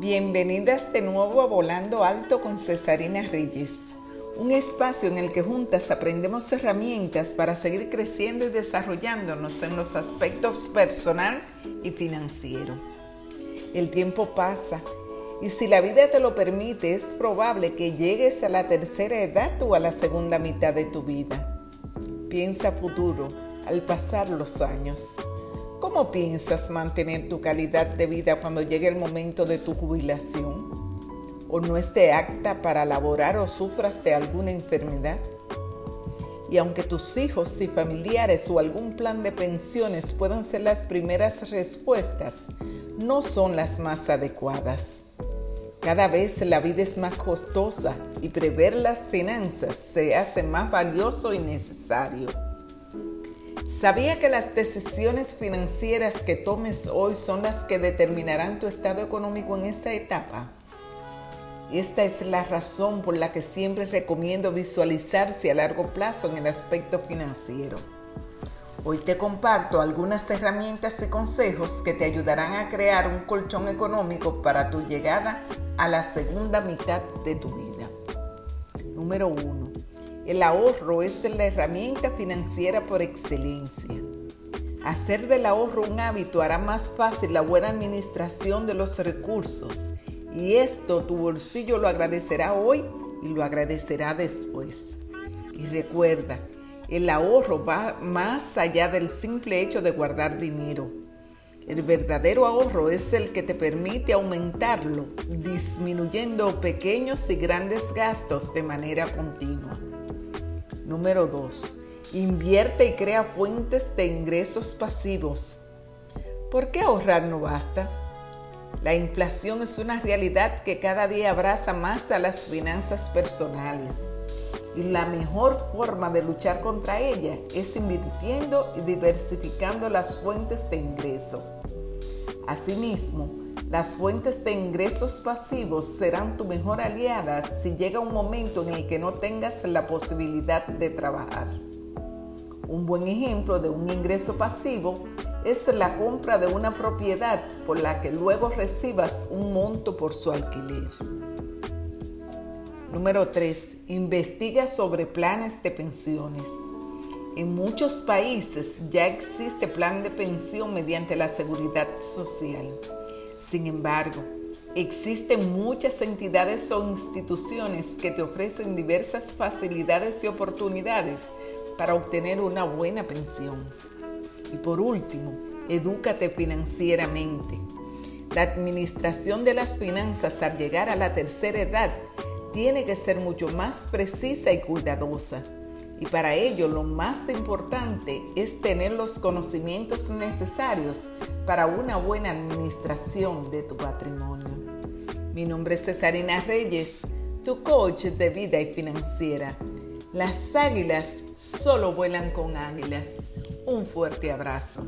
Bienvenidas de nuevo a Volando Alto con Cesarina Reyes, un espacio en el que juntas aprendemos herramientas para seguir creciendo y desarrollándonos en los aspectos personal y financiero. El tiempo pasa y si la vida te lo permite es probable que llegues a la tercera edad o a la segunda mitad de tu vida. Piensa futuro al pasar los años. ¿Cómo piensas mantener tu calidad de vida cuando llegue el momento de tu jubilación? ¿O no esté acta para laborar o sufras de alguna enfermedad? Y aunque tus hijos y familiares o algún plan de pensiones puedan ser las primeras respuestas, no son las más adecuadas. Cada vez la vida es más costosa y prever las finanzas se hace más valioso y necesario. ¿Sabía que las decisiones financieras que tomes hoy son las que determinarán tu estado económico en esta etapa? Esta es la razón por la que siempre recomiendo visualizarse a largo plazo en el aspecto financiero. Hoy te comparto algunas herramientas y consejos que te ayudarán a crear un colchón económico para tu llegada a la segunda mitad de tu vida. Número 1 el ahorro es la herramienta financiera por excelencia. Hacer del ahorro un hábito hará más fácil la buena administración de los recursos y esto tu bolsillo lo agradecerá hoy y lo agradecerá después. Y recuerda, el ahorro va más allá del simple hecho de guardar dinero. El verdadero ahorro es el que te permite aumentarlo, disminuyendo pequeños y grandes gastos de manera continua. Número 2. Invierte y crea fuentes de ingresos pasivos. ¿Por qué ahorrar no basta? La inflación es una realidad que cada día abraza más a las finanzas personales. Y la mejor forma de luchar contra ella es invirtiendo y diversificando las fuentes de ingreso. Asimismo, las fuentes de ingresos pasivos serán tu mejor aliada si llega un momento en el que no tengas la posibilidad de trabajar. Un buen ejemplo de un ingreso pasivo es la compra de una propiedad por la que luego recibas un monto por su alquiler. Número 3. Investiga sobre planes de pensiones. En muchos países ya existe plan de pensión mediante la seguridad social. Sin embargo, existen muchas entidades o instituciones que te ofrecen diversas facilidades y oportunidades para obtener una buena pensión. Y por último, edúcate financieramente. La administración de las finanzas al llegar a la tercera edad tiene que ser mucho más precisa y cuidadosa y para ello lo más importante es tener los conocimientos necesarios para una buena administración de tu patrimonio. Mi nombre es Cesarina Reyes, tu coach de vida y financiera. Las águilas solo vuelan con águilas. Un fuerte abrazo.